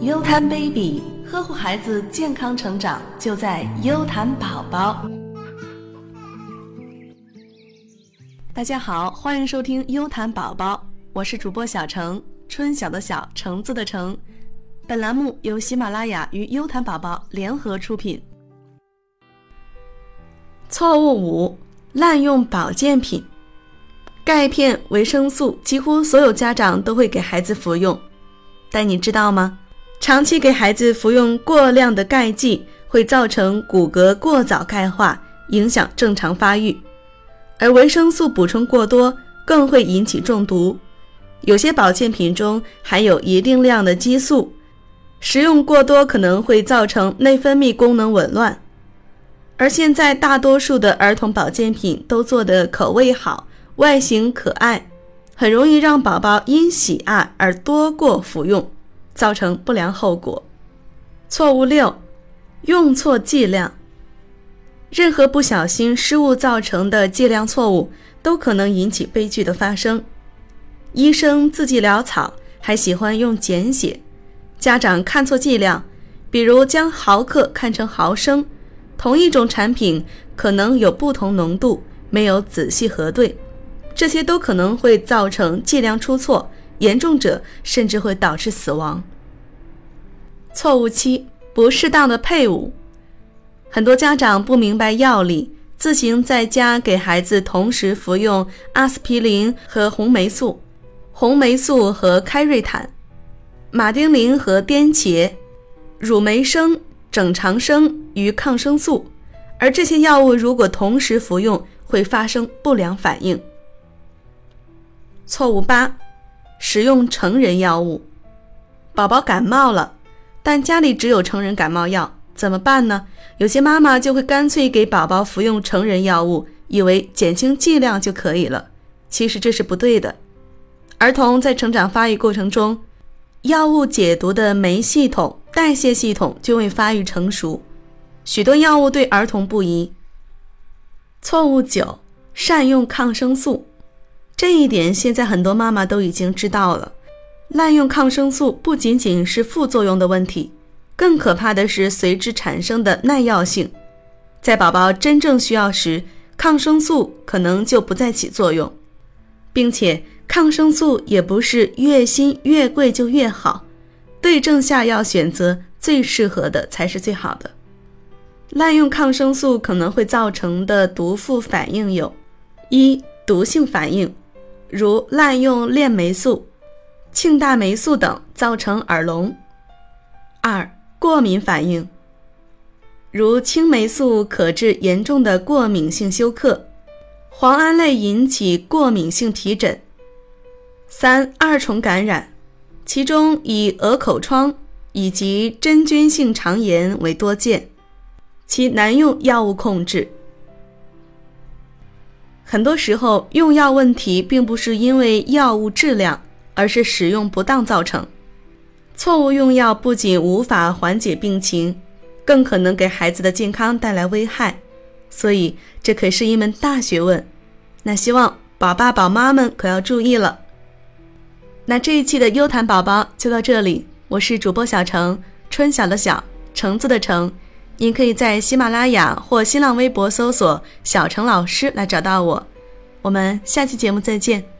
优谈 baby，呵护孩子健康成长就在优谈宝宝。大家好，欢迎收听优谈宝宝，我是主播小程，春晓的晓，橙子的橙。本栏目由喜马拉雅与优谈宝宝联合出品。错误五：滥用保健品。钙片、维生素，几乎所有家长都会给孩子服用，但你知道吗？长期给孩子服用过量的钙剂，会造成骨骼过早钙化，影响正常发育；而维生素补充过多，更会引起中毒。有些保健品中含有一定量的激素，食用过多可能会造成内分泌功能紊乱。而现在大多数的儿童保健品都做得口味好。外形可爱，很容易让宝宝因喜爱而多过服用，造成不良后果。错误六，用错剂量。任何不小心失误造成的剂量错误，都可能引起悲剧的发生。医生字迹潦草，还喜欢用简写；家长看错剂量，比如将毫克看成毫升，同一种产品可能有不同浓度，没有仔细核对。这些都可能会造成剂量出错，严重者甚至会导致死亡。错误七：不适当的配伍。很多家长不明白药理，自行在家给孩子同时服用阿司匹林和红霉素、红霉素和开瑞坦、马丁啉和颠茄、乳酶生、整肠生与抗生素，而这些药物如果同时服用，会发生不良反应。错误八，使用成人药物。宝宝感冒了，但家里只有成人感冒药，怎么办呢？有些妈妈就会干脆给宝宝服用成人药物，以为减轻剂量就可以了。其实这是不对的。儿童在成长发育过程中，药物解毒的酶系统、代谢系统就未发育成熟，许多药物对儿童不宜。错误九，善用抗生素。这一点现在很多妈妈都已经知道了。滥用抗生素不仅仅是副作用的问题，更可怕的是随之产生的耐药性。在宝宝真正需要时，抗生素可能就不再起作用，并且抗生素也不是越新越贵就越好，对症下药，选择最适合的才是最好的。滥用抗生素可能会造成的毒副反应有：一、毒性反应。如滥用链霉素、庆大霉素等，造成耳聋。二、过敏反应，如青霉素可致严重的过敏性休克，磺胺类引起过敏性皮疹。三、二重感染，其中以鹅口疮以及真菌性肠炎为多见，其难用药物控制。很多时候，用药问题并不是因为药物质量，而是使用不当造成。错误用药不仅无法缓解病情，更可能给孩子的健康带来危害。所以，这可是一门大学问。那希望宝爸宝妈们可要注意了。那这一期的优谈宝宝就到这里，我是主播小程，春晓的晓，橙子的橙。您可以在喜马拉雅或新浪微博搜索“小程老师”来找到我。我们下期节目再见。